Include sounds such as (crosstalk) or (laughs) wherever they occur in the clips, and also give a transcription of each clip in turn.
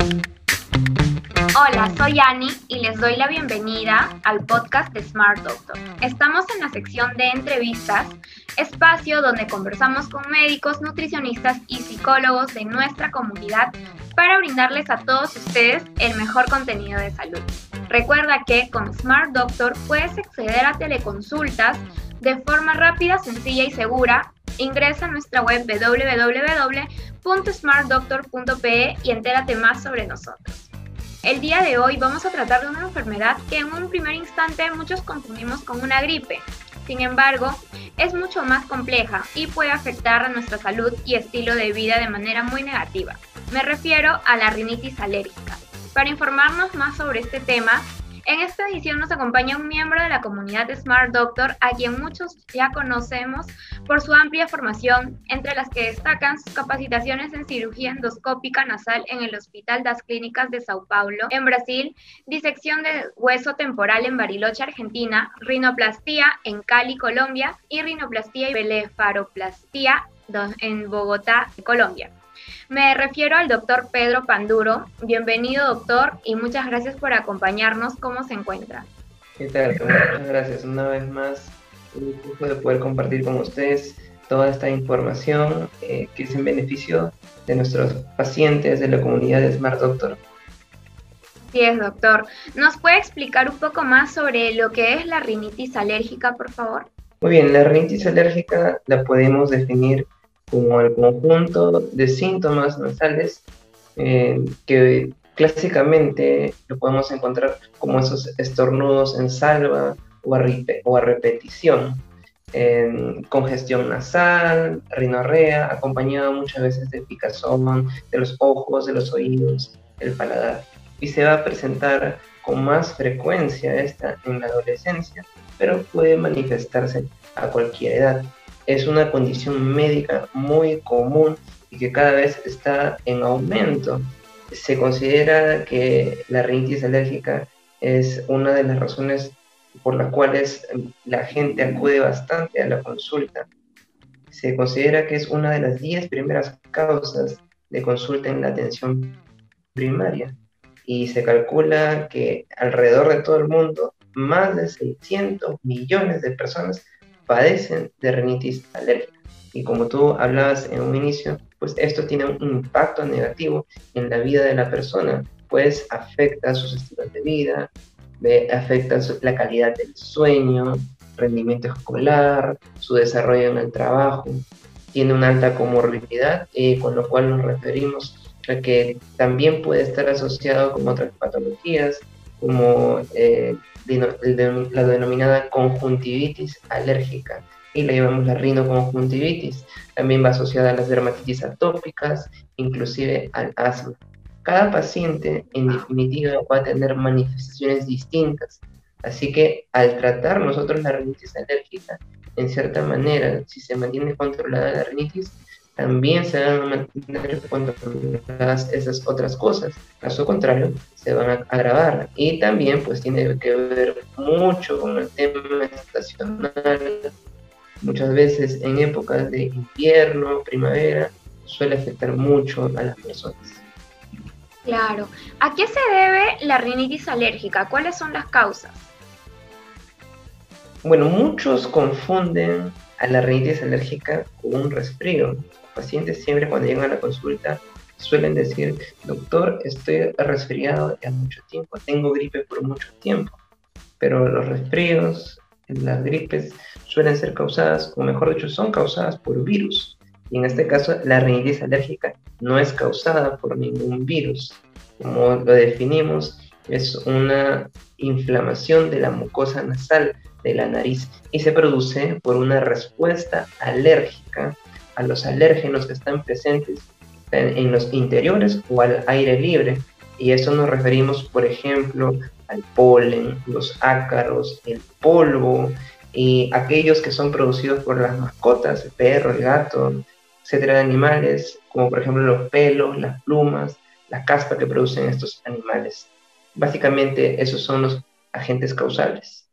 Hola, soy Annie y les doy la bienvenida al podcast de Smart Doctor. Estamos en la sección de entrevistas, espacio donde conversamos con médicos, nutricionistas y psicólogos de nuestra comunidad para brindarles a todos ustedes el mejor contenido de salud. Recuerda que con Smart Doctor puedes acceder a teleconsultas de forma rápida, sencilla y segura. Ingresa a nuestra web www.smartdoctor.pe y entérate más sobre nosotros. El día de hoy vamos a tratar de una enfermedad que en un primer instante muchos confundimos con una gripe. Sin embargo, es mucho más compleja y puede afectar a nuestra salud y estilo de vida de manera muy negativa. Me refiero a la rinitis alérgica. Para informarnos más sobre este tema, en esta edición nos acompaña un miembro de la comunidad Smart Doctor, a quien muchos ya conocemos por su amplia formación, entre las que destacan sus capacitaciones en cirugía endoscópica nasal en el Hospital das Clínicas de Sao Paulo, en Brasil, disección de hueso temporal en Bariloche, Argentina, rinoplastía en Cali, Colombia, y rinoplastía y blefaroplastía en Bogotá, Colombia. Me refiero al doctor Pedro Panduro. Bienvenido, doctor, y muchas gracias por acompañarnos. ¿Cómo se encuentra? ¿Qué tal? Muchas gracias. Una vez más, un gusto de poder compartir con ustedes toda esta información eh, que es en beneficio de nuestros pacientes de la comunidad de Smart Doctor. Sí, es, doctor. ¿Nos puede explicar un poco más sobre lo que es la rinitis alérgica, por favor? Muy bien, la rinitis alérgica la podemos definir como el conjunto de síntomas nasales eh, que clásicamente lo podemos encontrar como esos estornudos en salva o a, o a repetición, congestión nasal, rinorrea, acompañado muchas veces de picazón de los ojos, de los oídos, el paladar. Y se va a presentar con más frecuencia esta en la adolescencia, pero puede manifestarse a cualquier edad es una condición médica muy común y que cada vez está en aumento. Se considera que la rinitis alérgica es una de las razones por las cuales la gente acude bastante a la consulta. Se considera que es una de las 10 primeras causas de consulta en la atención primaria y se calcula que alrededor de todo el mundo más de 600 millones de personas padecen de rinitis alérgica. Y como tú hablabas en un inicio, pues esto tiene un impacto negativo en la vida de la persona, pues afecta sus estilos de vida, afecta la calidad del sueño, rendimiento escolar, su desarrollo en el trabajo, tiene una alta comorbilidad, eh, con lo cual nos referimos a que también puede estar asociado con otras patologías, como eh, la denominada conjuntivitis alérgica y le llamamos la rinoconjuntivitis. También va asociada a las dermatitis atópicas, inclusive al asma. Cada paciente, en definitiva, va a tener manifestaciones distintas. Así que al tratar nosotros la rinitis alérgica, en cierta manera, si se mantiene controlada la rinitis, también se van a mantener controladas esas otras cosas. Caso contrario, se van a agravar. Y también pues tiene que ver mucho con el tema estacional. Muchas veces en épocas de invierno, primavera, suele afectar mucho a las personas. Claro. ¿A qué se debe la rinitis alérgica? ¿Cuáles son las causas? Bueno, muchos confunden a la rinitis alérgica con un resfrío pacientes siempre cuando llegan a la consulta suelen decir, doctor, estoy resfriado ya mucho tiempo, tengo gripe por mucho tiempo, pero los resfríos, las gripes suelen ser causadas, o mejor dicho, son causadas por virus. Y en este caso, la rinitis alérgica no es causada por ningún virus. Como lo definimos, es una inflamación de la mucosa nasal de la nariz y se produce por una respuesta alérgica a los alérgenos que están presentes en, los interiores o al aire libre. Y eso nos referimos, por ejemplo, al polen, los ácaros, el polvo y aquellos que son producidos por las mascotas, el perro, el gato, etcétera, de animales, como por ejemplo los pelos, las plumas, la caspa que producen estos animales. Básicamente esos son los agentes causales.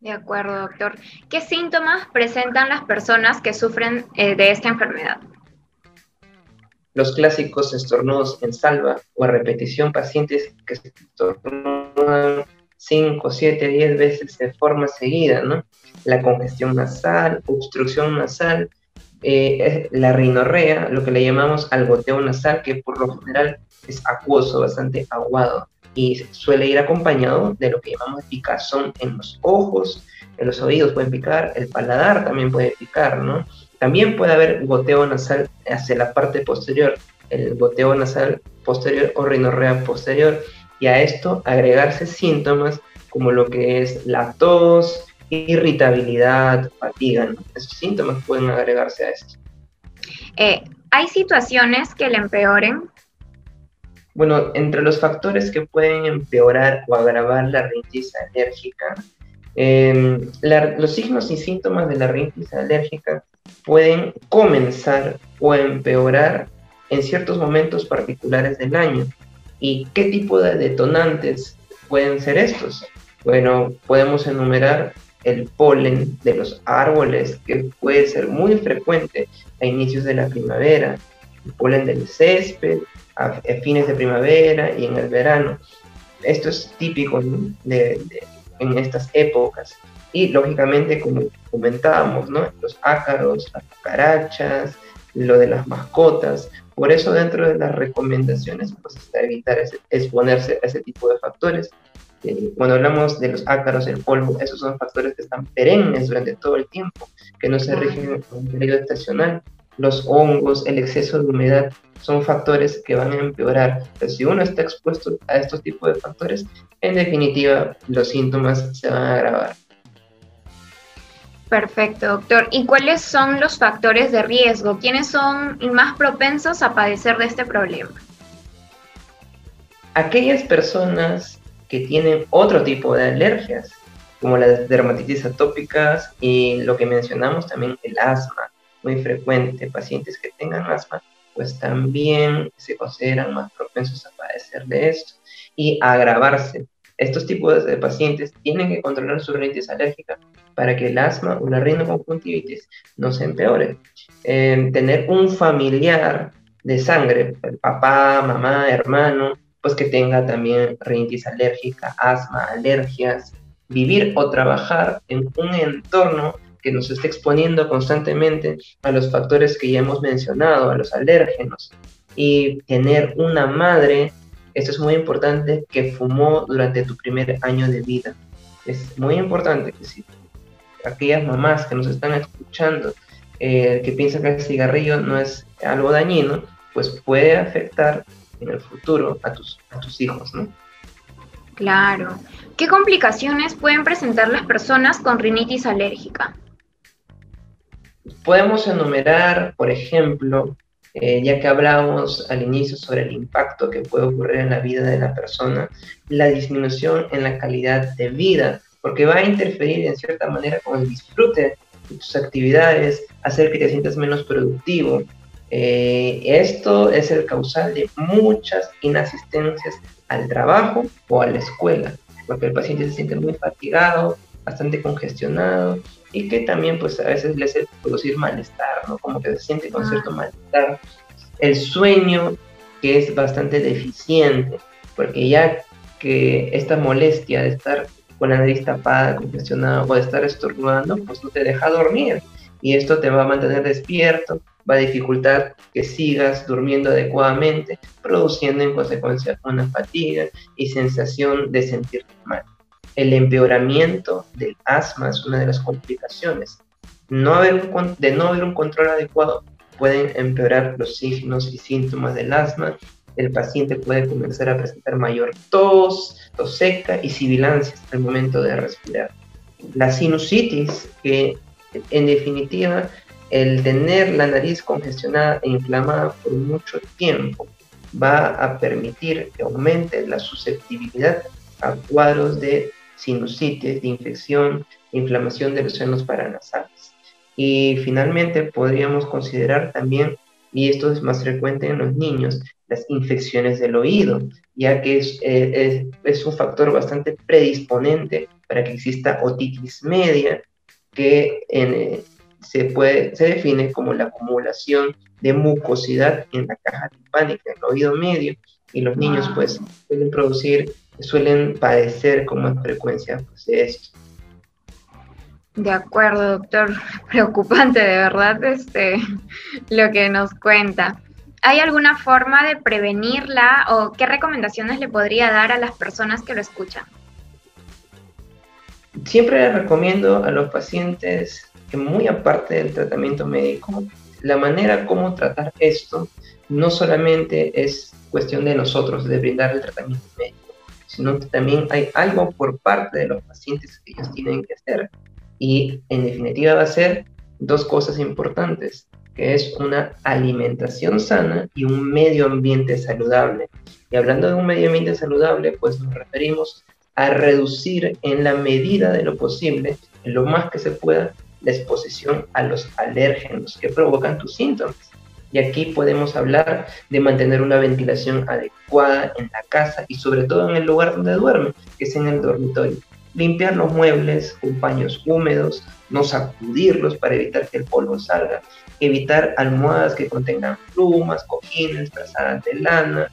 De acuerdo, doctor. ¿Qué síntomas presentan las personas que sufren eh, de esta enfermedad? los clásicos estornudos en salva o a repetición, pacientes que se estornudan 5, 7, 10 veces de forma seguida, ¿no? La congestión nasal, obstrucción nasal, eh, la rinorrea, lo que le llamamos al goteo nasal, que por lo general es acuoso, bastante aguado, y suele ir acompañado de lo que llamamos picazón en los ojos, en los oídos pueden picar, el paladar también puede picar, ¿no? También puede haber goteo nasal hacia la parte posterior, el goteo nasal posterior o rinorrea posterior, y a esto agregarse síntomas como lo que es la tos, irritabilidad, fatiga. Esos síntomas pueden agregarse a esto. Eh, ¿Hay situaciones que le empeoren? Bueno, entre los factores que pueden empeorar o agravar la rinitis alérgica, em, los signos y síntomas de la rinitis alérgica pueden comenzar o empeorar en ciertos momentos particulares del año. ¿Y qué tipo de detonantes pueden ser estos? Bueno, podemos enumerar el polen de los árboles, que puede ser muy frecuente a inicios de la primavera, el polen del césped, a, fines de primavera y en el verano. Esto es típico de, en estas épocas. Y lógicamente, como comentábamos, ¿no? los ácaros, las cucarachas, lo de las mascotas. Por eso dentro de las recomendaciones, pues está evitar exponerse a ese tipo de factores eh, cuando hablamos de los ácaros, el polvo, esos son factores que están perennes durante todo el tiempo, que no se rigen en un periodo estacional. Los hongos, el exceso de humedad son factores que van a empeorar. Pero si uno está expuesto a estos tipos de factores, en definitiva los síntomas se van a agravar. Perfecto, doctor. ¿Y cuáles son los factores de riesgo? ¿Quiénes son más propensos a padecer de este problema? Aquellas personas que tienen otro tipo de alergias, como las dermatitis atópicas y lo que mencionamos también, el asma, muy frecuente. Pacientes que tengan asma, pues también se consideran más propensos a padecer de esto y agravarse. Estos tipos de pacientes tienen que controlar su rinitis alérgica para que el asma o la rinoconjuntivitis no se empeore. Tener un familiar de sangre, papá, mamá, hermano, pues que tenga también rinitis alérgica, asma, alergias, vivir o trabajar en un entorno que nos esté exponiendo constantemente a los factores que ya hemos mencionado, a los alérgenos, y tener una madre, esto es muy importante, que fumó durante tu primer año de vida. Es muy importante que si aquellas mamás que nos están escuchando, eh, que piensan que el cigarrillo no es algo dañino, pues puede afectar en el futuro a tus, a tus hijos, ¿no? Claro. ¿Qué complicaciones pueden presentar las personas con rinitis alérgica? Podemos enumerar, por ejemplo, eh, ya que hablamos al inicio sobre el impacto que puede ocurrir en la vida de la persona, la disminución en la calidad de vida, porque va a interferir en cierta manera con el disfrute de tus actividades, hacer que te sientas menos productivo, eh, esto es el causal de muchas inasistencias al trabajo o a la escuela, porque el paciente se siente muy fatigado, bastante congestionado y que también pues a veces le hace producir malestar, ¿no? Como que se siente con cierto malestar. El sueño que es bastante deficiente, porque ya que esta molestia de estar con la nariz tapada, congestionada o de estar estornudando, pues no te deja dormir y esto te va a mantener despierto, va a dificultar que sigas durmiendo adecuadamente, produciendo en consecuencia una fatiga y sensación de sentirte mal. El empeoramiento del asma es una de las complicaciones. No haber de no haber un control adecuado pueden empeorar los signos y síntomas del asma. El paciente puede comenzar a presentar mayor tos, tos seca y sibilancias al momento de respirar. La sinusitis, que en definitiva el tener la nariz congestionada e inflamada por mucho tiempo va a permitir que aumente la susceptibilidad a cuadros de sinusitis, de infección, inflamación de los senos paranasales. Y finalmente podríamos considerar también, y esto es más frecuente en los niños, las infecciones del oído, ya que es, eh, un factor bastante predisponente para que exista otitis media, que puede, se define como la acumulación de mucosidad en la caja timpánica, en el oído medio, y los niños pues suelen producir, suelen padecer con más frecuencia pues, de esto. De acuerdo, doctor. (laughs) Preocupante, de verdad, este, (laughs) lo que nos cuenta. ¿Hay alguna forma de prevenirla o qué recomendaciones le podría dar a las personas que lo escuchan? Siempre recomiendo a los pacientes que muy aparte del tratamiento médico, la manera como tratar esto no solamente es cuestión de nosotros, de brindar el tratamiento médico, sino que también hay algo por parte de los pacientes que ellos tienen que hacer. Y en definitiva va a ser dos cosas importantes, que es una alimentación sana y un medio ambiente saludable. Y hablando de un medio ambiente saludable, pues nos referimos a reducir en la medida de lo posible, lo más que se pueda, la exposición a los alérgenos que provocan tus síntomas. Y aquí podemos hablar de mantener una ventilación adecuada en la casa y sobre todo en el lugar donde duerme, que es en el dormitorio. Limpiar los muebles con paños húmedos, no sacudirlos para evitar que el polvo salga, evitar almohadas que contengan plumas, cojines, trazadas de lana,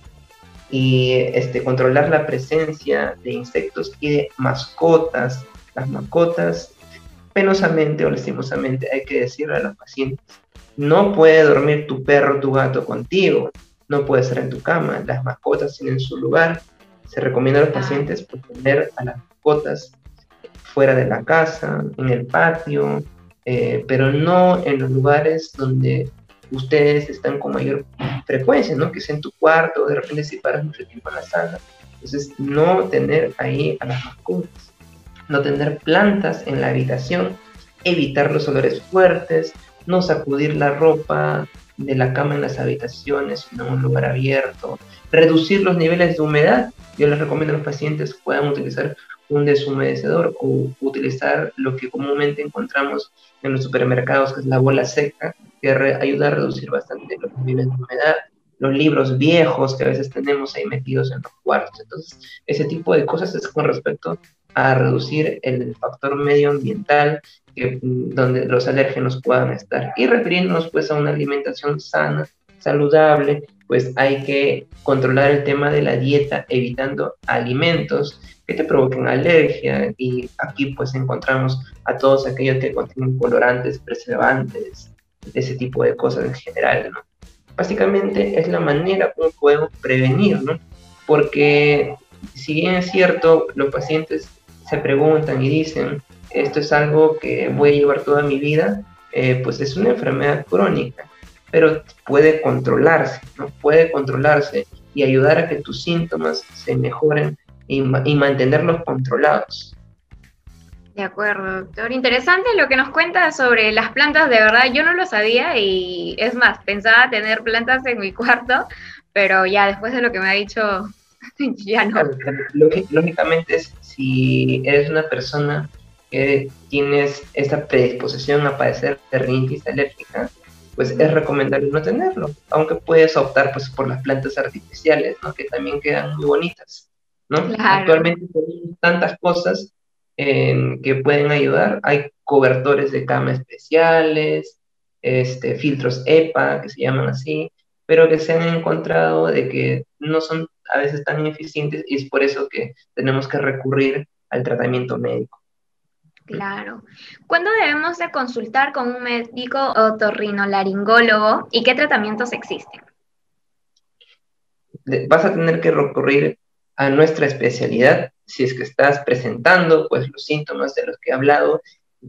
y este, controlar la presencia de insectos y de mascotas. Las mascotas, penosamente o lastimosamente, hay que decirle a los pacientes, no puede dormir tu perro tu gato contigo, no puede estar en tu cama, las mascotas tienen su lugar. Se recomienda a los pacientes poner a las mascotas fuera de la casa, en el patio, eh, pero no en los lugares donde ustedes están con mayor frecuencia, ¿no? Que sea en tu cuarto, de repente si paras mucho tiempo en la sala. Entonces, no tener ahí a las mascotas, no tener plantas en la habitación, evitar los olores fuertes, no sacudir la ropa de la cama en las habitaciones, sino en un lugar abierto, reducir los niveles de humedad. Yo les recomiendo a los pacientes que puedan utilizar un deshumedecedor o utilizar lo que comúnmente encontramos en los supermercados, que es la bola seca, que ayuda a reducir bastante los niveles de humedad, los libros viejos que a veces tenemos ahí metidos en los cuartos. Entonces, ese tipo de cosas es con respecto a reducir el factor medioambiental que, donde los alérgenos puedan estar. Y refiriéndonos pues a una alimentación sana, saludable, pues hay que controlar el tema de la dieta evitando alimentos que te provoquen alergia y aquí pues encontramos a todos aquellos que contienen colorantes, preservantes, ese tipo de cosas en general, ¿no? Básicamente es la manera como podemos prevenir, ¿no? Porque si bien es cierto, los pacientes se preguntan y dicen, esto es algo que voy a llevar toda mi vida, eh, pues es una enfermedad crónica, pero puede controlarse, ¿no? Puede controlarse y ayudar a que tus síntomas se mejoren y, y mantenerlos controlados. De acuerdo, doctor. Interesante lo que nos cuenta sobre las plantas, de verdad, yo no lo sabía y es más, pensaba tener plantas en mi cuarto, pero ya después de lo que me ha dicho, (laughs) ya no. Lógicamente, si eres una persona que tienes esta predisposición a padecer de rinitis alérgica, pues es recomendable no tenerlo, aunque puedes optar pues, por las plantas artificiales, ¿no? que también quedan muy bonitas. ¿no? Actualmente tenemos tantas cosas que pueden ayudar. Hay cobertores de cama especiales, este, filtros EPA, que se llaman así, pero que se han encontrado de que no son a veces tan eficientes y es por eso que tenemos que recurrir al tratamiento médico. Claro. ¿Cuándo debemos de consultar con un médico otorrinolaringólogo y qué tratamientos existen? Vas a tener que recurrir a nuestra especialidad si es que estás presentando pues los síntomas de los que he hablado,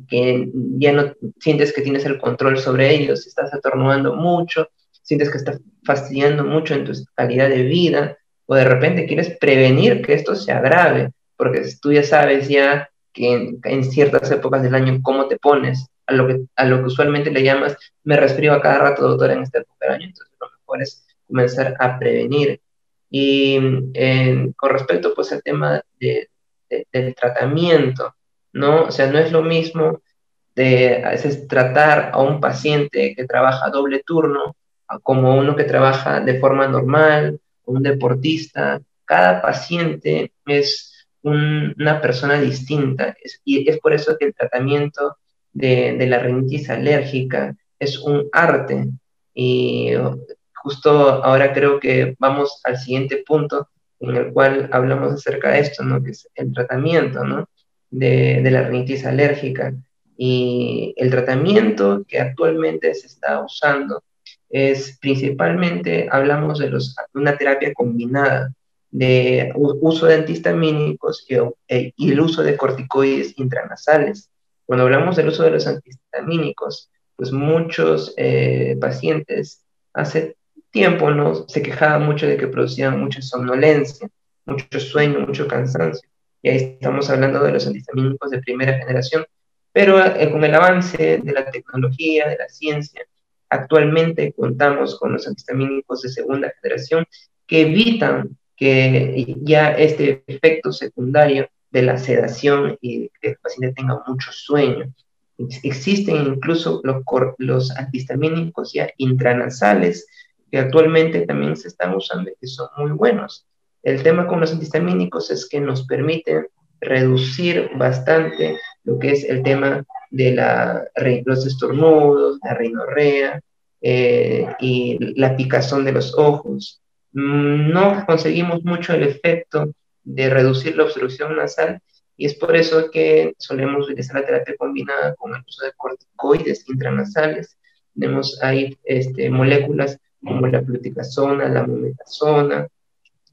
que ya no sientes que tienes el control sobre ellos, estás atornudando mucho, sientes que estás fastidiando mucho en tu calidad de vida, o de repente quieres prevenir que esto se agrave, porque tú ya sabes ya que en, ciertas épocas del año cómo te pones, a lo, que, a lo que usualmente le llamas, me resfrío a cada rato, doctor, en esta época del año, entonces lo mejor es comenzar a prevenir. Y con respecto pues al tema de, del tratamiento, ¿no? O sea, no es lo mismo de tratar a un paciente que trabaja doble turno como uno que trabaja de forma normal, un deportista. Cada paciente es una persona distinta y es por eso que el tratamiento de, la rinitis alérgica es un arte y justo ahora creo que vamos al siguiente punto en el cual hablamos acerca de esto, ¿no? que es el tratamiento ¿no? de, de la rinitis alérgica. Y el tratamiento que actualmente se está usando es principalmente, hablamos de una terapia combinada de uso de antihistamínicos y, e, y, el uso de corticoides intranasales. Cuando hablamos del uso de los antihistamínicos, pues muchos eh, pacientes hace tiempo ¿no? se quejaban mucho de que producían mucha somnolencia, mucho sueño, mucho cansancio. Y ahí estamos hablando de los antihistamínicos de primera generación. Pero eh, con el avance de la tecnología, de la ciencia, actualmente contamos con los antihistamínicos de segunda generación que evitan que ya este efecto secundario de la sedación y que el paciente tenga mucho sueño. Existen incluso los, los antihistamínicos ya intranasales que actualmente también se están usando y que son muy buenos. El tema con los antihistamínicos es que nos permiten reducir bastante lo que es el tema de la, los estornudos, la rinorrea eh, y la picazón de los ojos. Mm, no conseguimos mucho el efecto de reducir la obstrucción nasal y es por eso que solemos utilizar la terapia combinada con el uso de corticoides intranasales. Tenemos ahí este, moléculas como la fluticasona, la mometasona,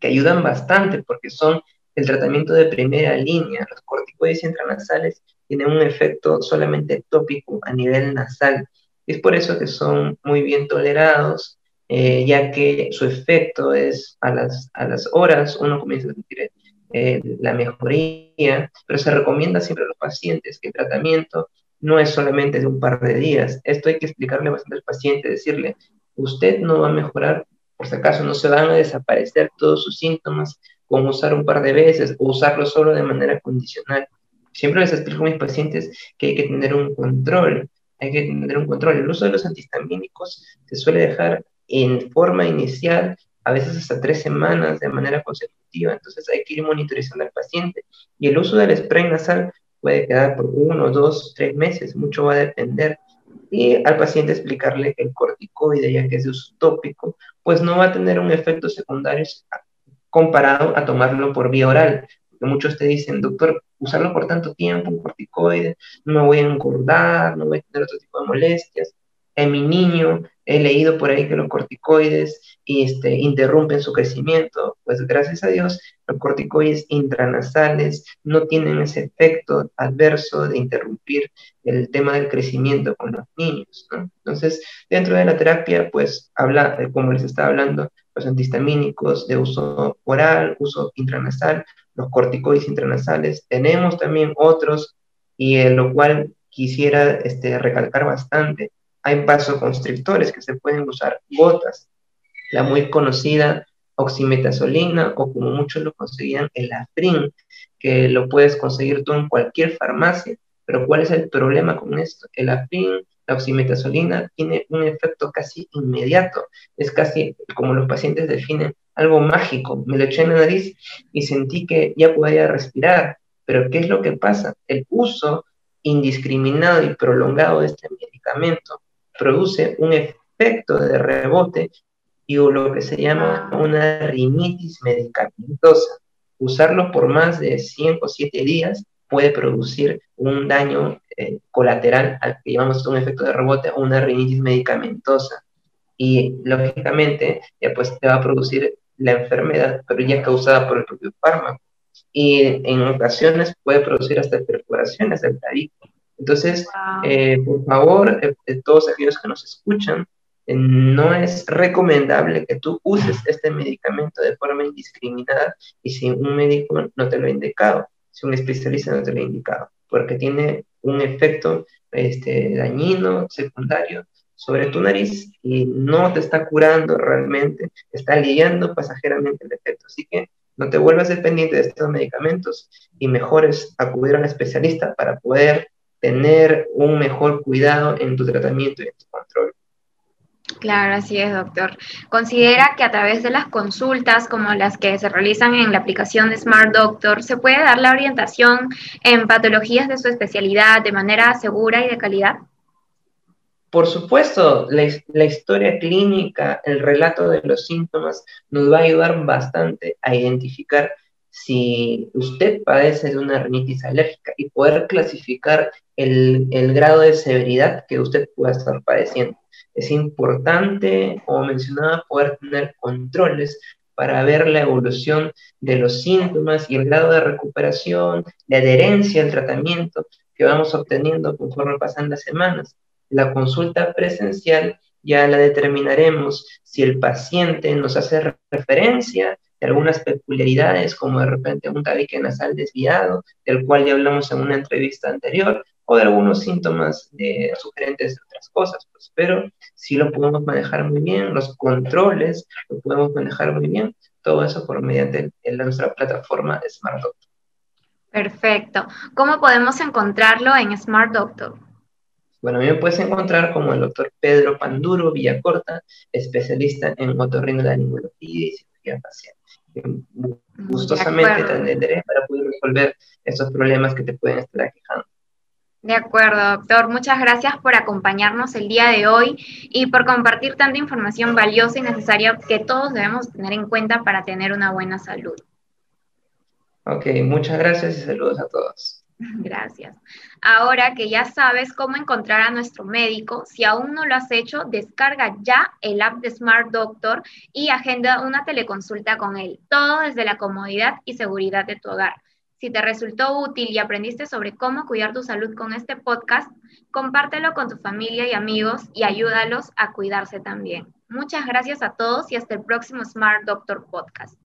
que ayudan bastante porque son el tratamiento de primera línea. Los corticoides intranasales tienen un efecto solamente tópico a nivel nasal. Es por eso que son muy bien tolerados, eh, ya que su efecto es a las, a las horas, uno comienza a sentir eh, la mejoría, pero se recomienda siempre a los pacientes que el tratamiento no es solamente de un par de días. Esto hay que explicarle bastante al paciente, decirle, usted no va a mejorar, por si acaso no se van a desaparecer todos sus síntomas con usar un par de veces o usarlo solo de manera condicional. Siempre les explico a mis pacientes que hay que tener un control, hay que tener un control. El uso de los antihistamínicos se suele dejar en forma inicial, a veces hasta tres semanas de manera consecutiva, entonces hay que ir monitorizando al paciente. Y el uso del spray nasal puede quedar por uno, dos, tres meses, mucho va a depender y al paciente explicarle que el corticoide, ya que es de uso tópico, pues no va a tener un efecto secundario comparado a tomarlo por vía oral. Porque muchos te dicen, doctor, usarlo por tanto tiempo, un corticoide, no me voy a engordar, no voy a tener otro tipo de molestias. En mi niño he leído por ahí que los corticoides este, interrumpen su crecimiento, pues gracias a Dios los corticoides intranasales no tienen ese efecto adverso de interrumpir el tema del crecimiento con los niños. Entonces, dentro de la terapia, pues habla, eh, como les estaba hablando, los antihistamínicos de uso oral, uso intranasal, los corticoides intranasales. Tenemos también otros, y en lo cual quisiera este, recalcar bastante, hay vasoconstrictores que se pueden usar gotas. La muy conocida oximetazolina o como muchos lo conseguían el afrin, que lo puedes conseguir tú en cualquier farmacia. Pero ¿cuál es el problema con esto? El afrin, la oximetazolina, tiene un efecto casi inmediato. Es casi, como los pacientes definen, algo mágico. Me lo eché en la nariz y sentí que ya podía respirar. Pero ¿qué es lo que pasa? El uso indiscriminado y prolongado de este medicamento produce un efecto de rebote y lo que se llama una rinitis medicamentosa. Usarlo por más de 5 o 7 días puede producir un daño eh, colateral al que llamamos un efecto de rebote o una rinitis medicamentosa. Y lógicamente, ya pues te va a producir la enfermedad, pero ya causada por el propio fármaco. Y en ocasiones puede producir hasta perforaciones del tabique entonces, eh, por favor, eh, todos aquellos que nos escuchan, eh, no es recomendable que tú uses este medicamento de forma indiscriminada y si un médico no te lo ha indicado, si un especialista no te lo ha indicado, porque tiene un efecto este, dañino, secundario sobre tu nariz y no te está curando realmente, está aliviando pasajeramente el efecto. Así que no te vuelvas dependiente de estos medicamentos y mejor es acudir a un especialista para poder tener un mejor cuidado en tu tratamiento y en tu. Claro, así es, doctor. Considera que a través de las consultas como las que se realizan en la aplicación de Smart Doctor, se puede dar la orientación en patologías de su especialidad de manera segura y de calidad. Por supuesto, la, historia clínica, el relato de los síntomas nos va a ayudar bastante a identificar si usted padece de una rinitis alérgica y poder clasificar el, el grado de severidad que usted pueda estar padeciendo. Es importante, como mencionaba, poder tener controles para ver la evolución de los síntomas y el grado de recuperación, de adherencia al tratamiento que vamos obteniendo conforme pasan las semanas. La consulta presencial ya la determinaremos si el paciente nos hace referencia de algunas peculiaridades, como de repente un tabique nasal desviado, del cual ya hablamos en una entrevista anterior, o de algunos síntomas de, sugerentes de otras cosas, pues, pero sí lo podemos manejar muy bien, los controles lo podemos manejar muy bien, todo eso por mediante nuestra plataforma Smart Doctor. Perfecto. ¿Cómo podemos encontrarlo en Smart Doctor? Bueno, a mí me puedes encontrar como el doctor Pedro Panduro Villacorta, especialista en otorrinolaringología y cirugía facial. Gustosamente te atenderé para poder resolver esos problemas que te pueden estar aquejando. De acuerdo, doctor. Muchas gracias por acompañarnos el día de hoy y por compartir tanta información valiosa y necesaria que todos debemos tener en cuenta para tener una buena salud. Ok, muchas gracias y saludos a todos. (laughs) Gracias. Ahora que ya sabes cómo encontrar a nuestro médico, si aún no lo has hecho, descarga ya el app de Smart Doctor y agenda una teleconsulta con él, todo desde la comodidad y seguridad de tu hogar. Si te resultó útil y aprendiste sobre cómo cuidar tu salud con este podcast, compártelo con tu familia y amigos y ayúdalos a cuidarse también. Muchas gracias a todos y hasta el próximo Smart Doctor Podcast.